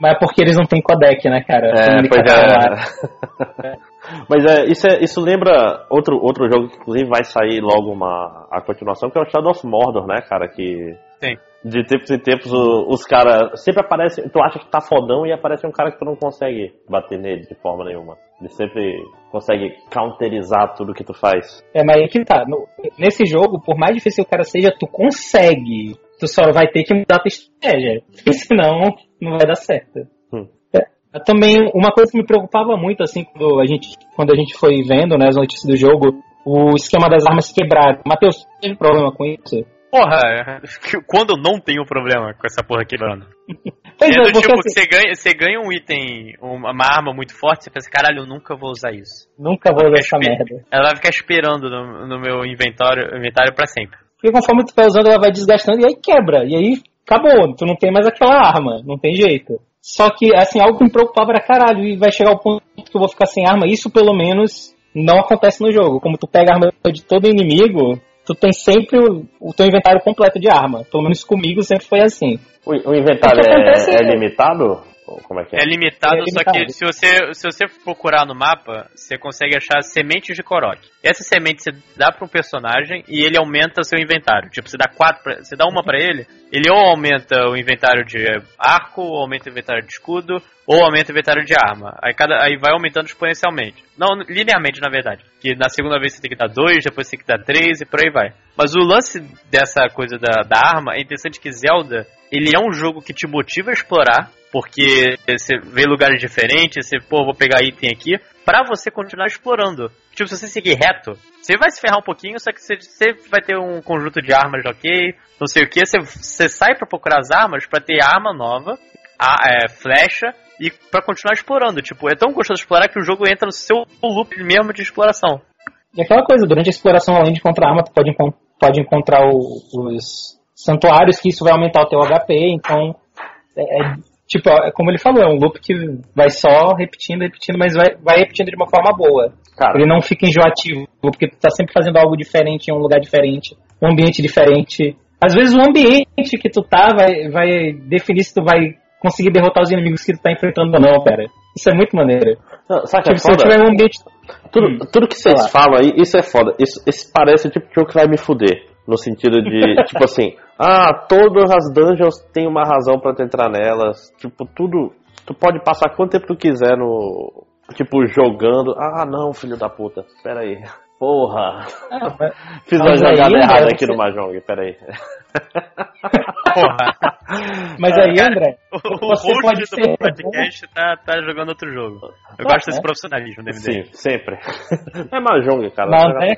C: Mas é porque eles não têm codec, né, cara?
A: É, pois é. Mas é, isso, é, isso lembra outro, outro jogo que inclusive vai sair logo uma a continuação, que é o Shadow of Mordor, né, cara? Que
B: Sim
A: de tempos em tempos os caras sempre aparecem, tu acha que tá fodão e aparece um cara que tu não consegue bater nele de forma nenhuma. Ele sempre consegue counterizar tudo que tu faz.
C: É, mas aí que tá. No, nesse jogo, por mais difícil o cara seja, tu consegue. Tu só vai ter que mudar a tua estratégia. Senão, não vai dar certo. Hum. É, também, uma coisa que me preocupava muito, assim, quando a gente, quando a gente foi vendo né, as notícias do jogo, o esquema das armas quebrar. Matheus, teve problema com isso?
B: Porra, quando eu não tenho problema com essa porra quebrando. Pois é, é do tipo, assim... você, ganha, você ganha um item, uma arma muito forte, você pensa, caralho, eu nunca vou usar isso.
C: Nunca vou usar essa merda.
B: Ela vai ficar esperando no, no meu inventário, inventário pra sempre.
C: Porque conforme tu vai usando, ela vai desgastando e aí quebra. E aí acabou, tu não tem mais aquela arma, não tem jeito. Só que, assim, algo que me preocupava era caralho, e vai chegar o ponto que eu vou ficar sem arma. Isso, pelo menos, não acontece no jogo. Como tu pega a arma de todo inimigo, tu tem sempre o, o teu inventário completo de arma. Pelo menos comigo sempre foi assim.
A: O, o inventário é, é, limitado? Como é que é?
B: É limitado, é limitado, só que se você, se você procurar no mapa, você consegue achar sementes de Korok. Essa semente você dá para um personagem e ele aumenta seu inventário. Tipo, você dá quatro, pra, você dá uma para ele, ele ou aumenta o inventário de arco, ou aumenta o inventário de escudo, ou aumenta o inventário de arma. Aí, cada, aí vai aumentando exponencialmente. Não, linearmente, na verdade. Que na segunda vez você tem que dar dois, depois você tem que dar três e por aí vai. Mas o lance dessa coisa da, da arma é interessante que Zelda, ele é um jogo que te motiva a explorar, porque você vê lugares diferentes, você, pô, vou pegar item aqui, para você continuar explorando. Tipo, se você seguir reto, você vai se ferrar um pouquinho, só que você, você vai ter um conjunto de armas ok, não sei o que, você, você sai para procurar as armas para ter arma nova, a, é, flecha, e para continuar explorando. Tipo, é tão gostoso explorar que o jogo entra no seu loop mesmo de exploração.
C: E aquela coisa, durante a exploração, além de encontrar arma, tu pode, pode encontrar o, os santuários, que isso vai aumentar o teu HP, então é, é tipo, é como ele falou, é um loop que vai só repetindo, repetindo, mas vai, vai repetindo de uma forma boa. Cara. Ele não fica enjoativo, porque tu tá sempre fazendo algo diferente em um lugar diferente, um ambiente diferente. Às vezes o ambiente que tu tá vai, vai definir se tu vai conseguir derrotar os inimigos que tu tá enfrentando ou não, cara. Isso é muito maneiro.
A: Não, sabe que é
C: Tipo, se eu tiver um ambiente.
A: Tudo,
C: Hum,
A: tudo que vocês falam aí, isso é foda. Isso, isso parece o tipo de jogo que vai me fuder. No sentido de, tipo assim, ah, todas as dungeons têm uma razão pra tu entrar nelas. Tipo, tudo. Tu pode passar quanto tempo tu quiser no. Tipo, jogando. Ah, não, filho da puta. Pera aí. Porra.
C: Ah, mas-
A: Fiz uma
C: Mas
A: jogada
C: André,
A: errada
C: você-
A: aqui no Mahjong, pera aí.
B: Porra.
C: mas aí, André,
B: O
C: Você
B: host
C: pode
B: do
C: ser
B: podcast tá, tá jogando outro jogo. Eu
C: Ah,
B: gosto desse
C: é?
B: profissionalismo do MD.
A: Sim, sempre. É Mahjong, cara.
C: Não,
A: Jogar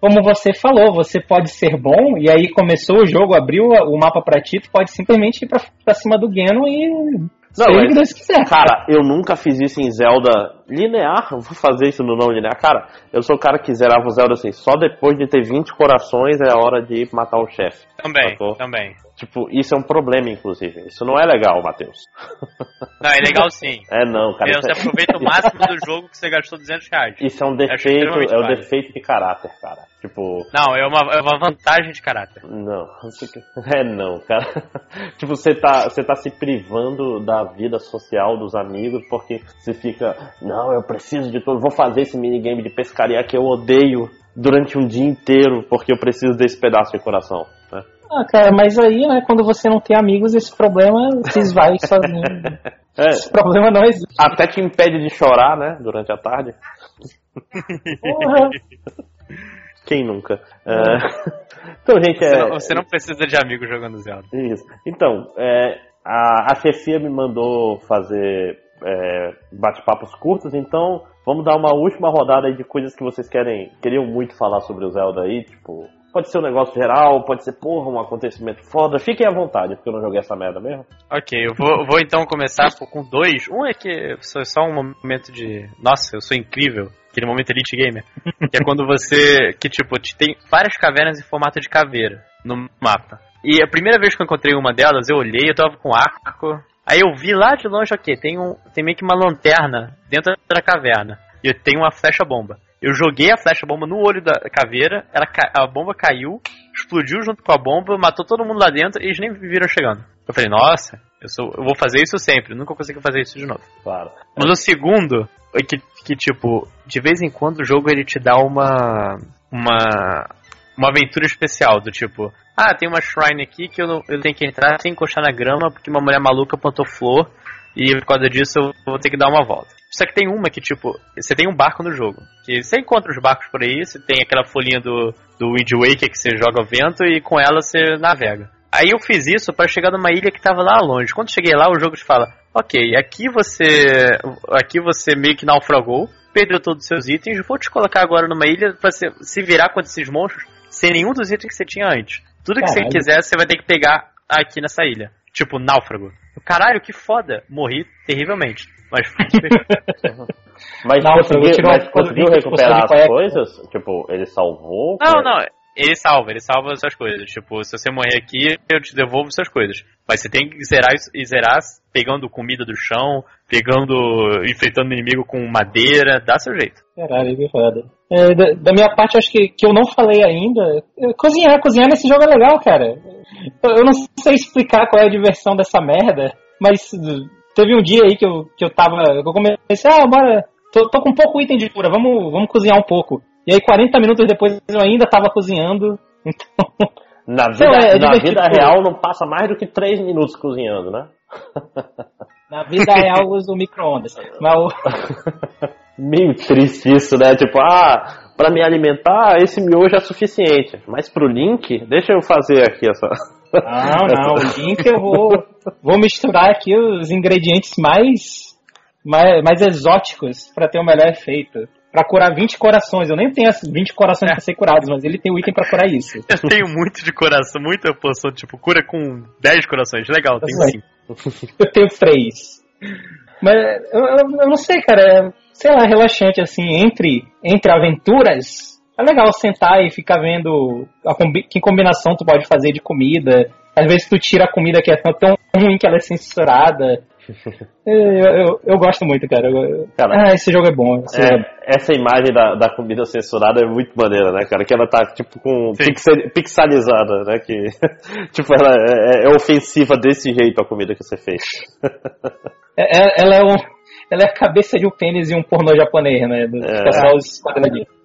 C: como você falou, você pode ser bom, e aí começou o jogo, abriu o mapa pra ti, tu pode simplesmente ir pra, pra cima do Geno e.
A: Não, mas-
C: que Deus quiser.
A: Cara, eu nunca fiz isso em Zelda linear. Vou fazer isso no não linear. Cara, eu sou o cara que zerava o Zelda assim. Só depois de ter 20 corações é a hora de matar o chefe.
B: Também,
A: Sacou?
B: também.
A: Tipo, isso é um problema, inclusive. Isso não é legal, Matheus.
B: Não, é legal sim.
A: É não, cara.
B: Você
A: é,
B: aproveita o máximo do jogo que você gastou 200 reais.
A: isso é um
B: Acho
A: defeito, é um defeito de caráter, cara. Tipo,
B: Não, é uma, é uma vantagem de caráter.
A: não. É não, cara. tipo, você tá, você tá se privando da vida social dos amigos porque você fica, não, eu preciso de tudo, vou fazer esse minigame de pescaria que eu odeio durante um dia inteiro porque eu preciso desse pedaço de coração. né?
C: Ah, cara, mas aí, né, quando você não tem amigos, esse problema se esvai sozinho.
A: É,
C: Esse problema não existe.
A: até te impede de chorar, né, durante a tarde.
C: Porra.
A: Quem nunca? É, Então, gente,
B: Você,
A: é...
B: não, você não precisa de amigos jogando Zelda.
A: Isso. Então, é, a, a chefia me mandou fazer é, bate-papos curtos, então vamos dar uma última rodada aí de coisas que vocês querem, queriam muito falar sobre o Zelda aí, tipo, pode ser um negócio geral, pode ser, porra, um acontecimento foda, fiquem à vontade, porque eu não joguei essa merda mesmo.
B: Ok, eu vou, vou então começar com dois. Um é que foi só um momento de. Nossa, eu sou incrível. Aquele momento Elite Gamer. que é quando você. Que tipo, te- tem várias cavernas em formato de caveira no mapa. E a primeira vez que eu encontrei uma delas, eu olhei, eu tava com arco. Aí eu vi lá de longe, ok, tem, um, tem meio que uma lanterna dentro da caverna. E eu tenho uma flecha bomba. Eu joguei a flecha bomba no olho da caveira, ela, a bomba caiu, explodiu junto com a bomba, matou todo mundo lá dentro e eles nem viram chegando. Eu falei, nossa, eu, sou, eu vou fazer isso sempre, nunca consigo fazer isso de novo.
A: Claro.
B: Mas o segundo é que, que, tipo, de vez em quando o jogo ele te dá uma. uma. uma aventura especial, do tipo, ah, tem uma shrine aqui que eu, não, eu tenho que entrar sem encostar na grama porque uma mulher maluca plantou flor e por causa disso eu vou ter que dar uma volta. Só que tem uma que, tipo, você tem um barco no jogo. Que você encontra os barcos por aí, você tem aquela folhinha do, do Wind Waker que você joga ao vento e com ela você navega. Aí eu fiz isso para chegar numa ilha que tava lá longe. Quando cheguei lá, o jogo te fala: Ok, aqui você. Aqui você meio que naufragou, perdeu todos os seus itens, vou te colocar agora numa ilha você se virar contra esses monstros sem nenhum dos itens que você tinha antes. Tudo que
C: Caralho.
B: você quiser, você vai ter que pegar aqui nessa ilha. Tipo, náufrago. Caralho, que foda! Morri terrivelmente. Mas.
A: Mas,
C: Não,
A: conseguiu,
C: eu tirou
A: mas conseguiu recuperar
C: é
A: as
C: que-
A: coisas? Tipo, ele salvou?
B: Não, não. Ele salva, ele salva as suas coisas. Tipo, se você morrer aqui, eu te devolvo suas coisas. Mas você tem que zerar e zerar pegando comida do chão, pegando. enfeitando o inimigo com madeira, dá seu jeito.
C: Caralho, que foda. É, da, da minha parte, acho que, que eu não falei ainda. é, Cozinhar, cozinhar nesse jogo é legal, cara. Eu, não sei explicar qual é a diversão dessa merda, mas teve um dia aí que eu, que eu tava. Eu comecei, ah, bora. Tô, tô com pouco item de cura, vamos, vamos cozinhar um pouco. E aí, 40 minutos depois, eu ainda tava cozinhando. Então.
A: Na vida,
C: lá, é
A: na
C: divertido.
A: vida real não passa mais do que 3 minutos cozinhando, né?
C: Na vida real, uso micro-ondas. Mas
A: Meio triste isso, né? Tipo, ah, pra me alimentar, esse miojo é suficiente. Mas pro Link, deixa eu fazer aqui essa.
C: Não, não, o link eu vou, vou misturar aqui os ingredientes mais, mais, mais exóticos pra ter o melhor efeito. Pra curar 20 corações. Eu nem tenho esses 20 corações pra ser curados, mas ele tem o item pra curar isso.
B: Eu tenho muito de coração, muita poção, tipo, cura com 10 corações. Legal, tenho
C: Vai.
B: 5.
C: Eu tenho três. Mas eu, eu- eu não sei, cara. é, Sei lá, relaxante assim, entre, entre aventuras. É legal sentar e ficar vendo a combi- que combinação tu pode fazer de comida. Às vezes tu tira a comida que é tão ruim que ela é censurada. Eu, eu, eu, gosto muito, cara. Eu, cara ah, esse jogo é bom.
A: É,
C: jogo
A: é... Essa imagem da, da comida censurada é muito maneira, né, cara? Que ela tá, tipo, com pixel, pixelizada, né? Que, tipo, ela é, é, ofensiva desse jeito a comida que você fez.
C: É, ela é um, ela é a cabeça de um pênis e um pornô japonês, né? Do é. pessoal.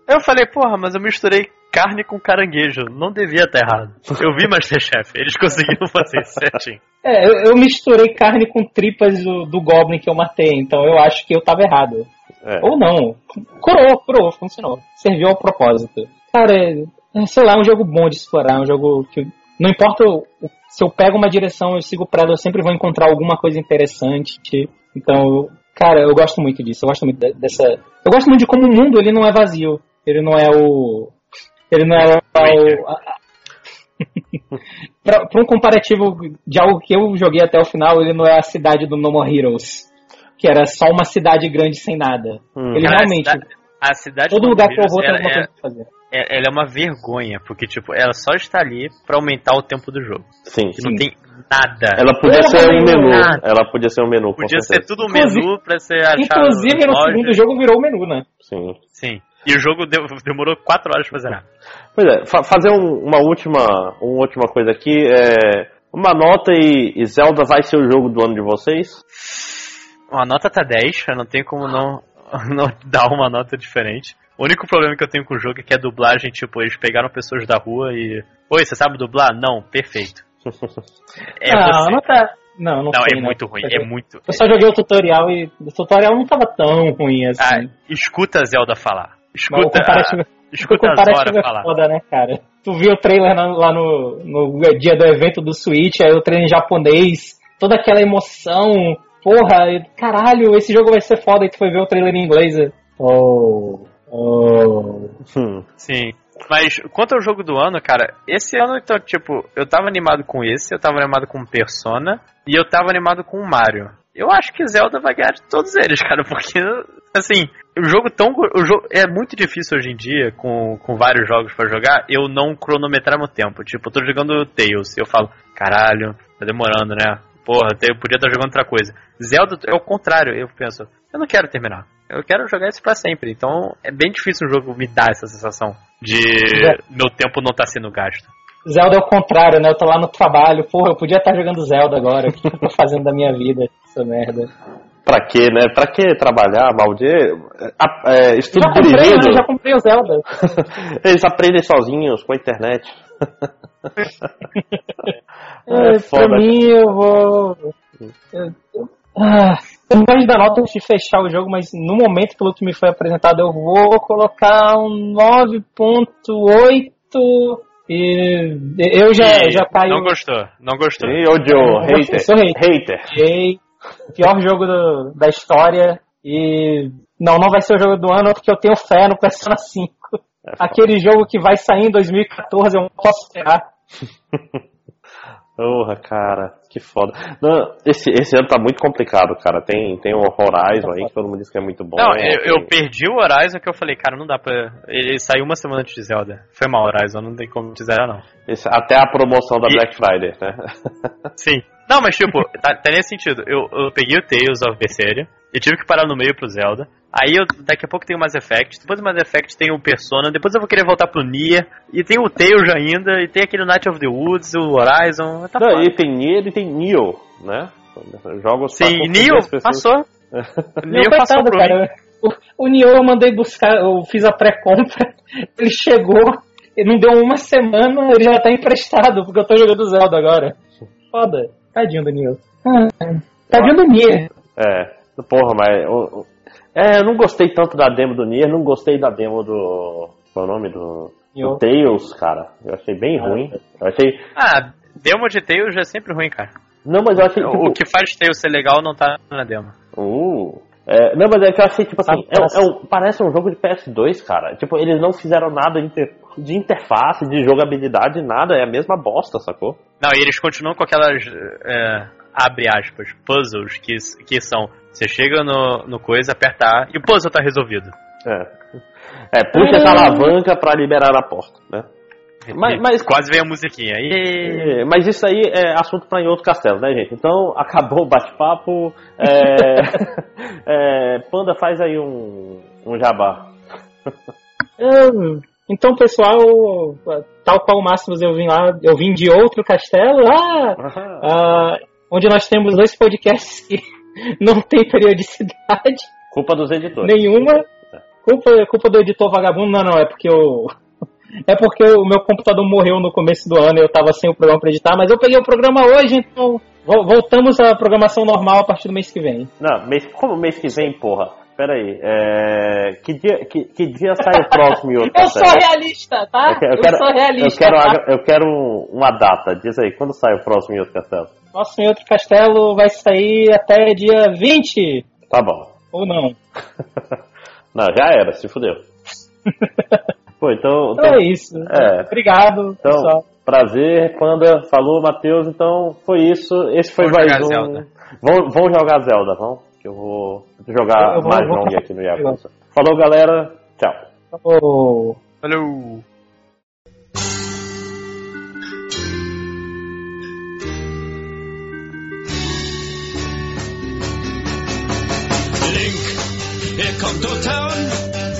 B: Eu falei, porra, mas eu misturei carne com caranguejo. Não devia estar errado. Eu vi Masterchef, eles conseguiram fazer isso certinho.
C: É, eu, eu, misturei carne com tripas do, do Goblin que eu matei, então eu acho que eu tava errado. É. Ou não. Curou, curou, funcionou. Serviu ao propósito. Cara, é, sei lá, é um jogo bom de explorar, é um jogo que. Não importa o, se eu pego uma direção, eu sigo pra ela, eu sempre vou encontrar alguma coisa interessante. Então, cara, eu gosto muito disso. Eu gosto muito dessa. Eu gosto muito de como o mundo ele não é vazio. Ele não é o. Ele não é o. para um comparativo de algo que eu joguei até o final, ele não é a cidade do No More Heroes, que era só uma cidade grande sem nada. Hum. Ele realmente. A cidade,
B: a cidade
C: todo lugar que eu vou tem alguma é, coisa pra fazer.
B: É, ela é uma vergonha, porque tipo, ela só está ali para aumentar o tempo do jogo.
A: Sim.
B: sim. Não tem nada.
A: Ela podia ser um menu. Nada. Ela podia ser um menu.
B: Podia ser tudo um menu para você achar.
C: Inclusive no segundo jogo virou o menu, né?
A: Sim.
B: Sim. E o jogo demorou 4 horas pra zerar.
A: Pois é, fa fazer um, uma última uma última coisa aqui. É, uma nota e, e, Zelda vai ser o jogo do ano de vocês?
B: A nota tá 10, eu não tenho como não, não dar uma nota diferente. O único problema que eu tenho com o jogo é que a dublagem, tipo, eles pegaram pessoas da rua e. Oi, você sabe dublar? Não, perfeito.
C: É não, você. não tá. Não, não,
B: não
C: sei,
B: é muito ruim, é muito.
C: Eu só joguei o tutorial e o tutorial não tava tão ruim assim. Ah,
B: escuta a Zelda falar. Escuta, o
C: comparativo,
B: a, escuta
C: o comparativo é falar. foda, né, cara? Tu viu o trailer lá no, no dia do evento do Switch, aí o trailer em japonês, toda aquela emoção. Porra, caralho, esse jogo vai ser foda. E tu foi ver o trailer em inglês. Oh, oh.
B: Hum. Sim. Mas quanto ao jogo do ano, cara, esse ano, então, tipo, eu tava animado com esse, eu tava animado com Persona e eu tava animado com Mario. Eu acho que Zelda vai ganhar de todos eles, cara, porque, assim, o jogo tão. O jogo é muito difícil hoje em dia, com, com vários jogos para jogar, eu não cronometrar meu tempo. Tipo, eu tô jogando Tails e eu falo, caralho, tá demorando, né? Porra, eu podia estar jogando outra coisa. Zelda é o contrário, eu penso, eu não quero terminar. Eu quero jogar isso pra sempre. Então é bem difícil um jogo me dar essa sensação de meu tempo não tá sendo gasto.
C: Zelda é o contrário, né? Eu tô lá no trabalho, porra, eu podia estar jogando Zelda agora. O que eu tô fazendo da minha vida? Essa merda.
A: Pra quê, né? Pra que trabalhar, Maldier? É, estudo
C: já comprei, dirigido. Né? Já comprei o Zelda.
A: Eles aprendem sozinhos com a internet.
C: é, é foda. Pra mim, eu vou... Eu, eu, ah, eu não gosto da nota de fechar o jogo, mas no momento, pelo que me foi apresentado, eu vou colocar um 9.8 e eu já, já caio.
B: Não gostou, não gostou.
A: E odiou, hater.
C: Sou hater. hater. Pior jogo do, da história. E não, não vai ser o jogo do ano porque eu tenho fé no Persona 5. É Aquele jogo que vai sair em 2014, eu não posso esperar.
A: Porra, cara, que foda. Não, esse, esse ano tá muito complicado, cara. Tem, tem o Horizon aí, que todo mundo diz que é muito bom.
B: Não, eu, eu, perdi o Horizon que eu falei, cara, não dá pra. Ele saiu uma semana antes de Zelda. Foi mal, Horizon, não tem como te zerar, não.
A: Esse, até a promoção da e... Black Friday, né?
B: Sim. Não, mas tipo, tá, tá, nesse sentido. Eu, eu peguei o Tales of Berseria e tive que parar no meio pro Zelda. Aí eu, daqui a pouco tem o Mass Effect, depois do Mass Effect tem o Persona, depois eu vou querer voltar pro Nier, e tem o Tales ainda, e tem aquele Night of the Woods, o Horizon. Tá
A: Não, e tem Nier e tem Neo, né?
B: Jogos Sim, Neo passou.
C: Neo passou pro cara. O, o Neo eu mandei buscar, eu fiz a pré-compra, ele chegou, ele não deu uma semana, ele já tá emprestado, porque eu tô jogando Zelda agora. Foda. Tadinho do Neo. Ah, tadinho do Nier.
A: É, porra, mas é, eu não gostei tanto da demo do Nier, não gostei da demo do. Qual é o nome do. Do Tails, cara. Eu achei bem ah, ruim. Eu achei.
B: Ah, demo de Tails é sempre ruim, cara.
A: Não, mas eu achei. Tipo...
B: O que faz Tails ser legal não tá na demo.
A: Uh. É, não, mas é que eu achei, tipo assim, é, é um, parece um jogo de PS2, cara. Tipo, eles não fizeram nada inter, de interface, de jogabilidade, nada. É a mesma bosta, sacou?
B: Não, e eles continuam com aquelas. É, abre aspas, puzzles que, que são você chega no, no coisa, aperta A e o puzzle tá resolvido.
A: É. É, puxa essa alavanca para liberar a porta, né? Mas, mas,
B: Quase veio a musiquinha. E...
A: é, mas isso aí é assunto para em outro castelo, né, gente? Então, acabou o bate-papo. É, é, Panda, faz aí um, um jabá.
C: Hum, Então, pessoal, tal qual o Máximos eu vim lá, eu vim de outro castelo, ah, ah, onde nós temos dois podcasts que não tem periodicidade
A: Culpa dos editores.
C: nenhuma. Culpa, culpa do editor vagabundo, não, não, é porque eu. É porque o meu computador morreu no começo do ano e eu tava sem o programa pra editar, mas eu peguei o programa hoje, então vo- voltamos à programação normal a partir do mês que vem.
A: Não, mês, como mês que vem, porra? Pera aí, é, que, dia, que, que dia sai o próximo e outro
C: Eu
A: castelo?
C: sou realista, tá?
A: Eu quero, eu quero,
C: sou realista.
A: eu quero,
C: tá?
A: eu quero um- uma data. Diz aí, quando sai o próximo em outro castelo?
C: Nosso em outro castelo vai sair até dia 20,
A: Tá bom.
C: ou não.
A: Não, já era, se fudeu. Pô, então.
C: Então
A: então
C: é isso.
A: é.
C: Obrigado,
A: Então,
C: pessoal.
A: prazer, Panda, falou, Matheus, então foi isso. Esse foi
B: Vamos
A: mais
B: jogar
A: um.
B: Zelda.
A: Vão, vão jogar Zelda, vão? Que eu vou jogar
C: Eu vou-
A: mais
C: vou-
A: long aqui no Yakuza. Falou, galera. Tchau.
B: Falou!
D: Link, here come to town.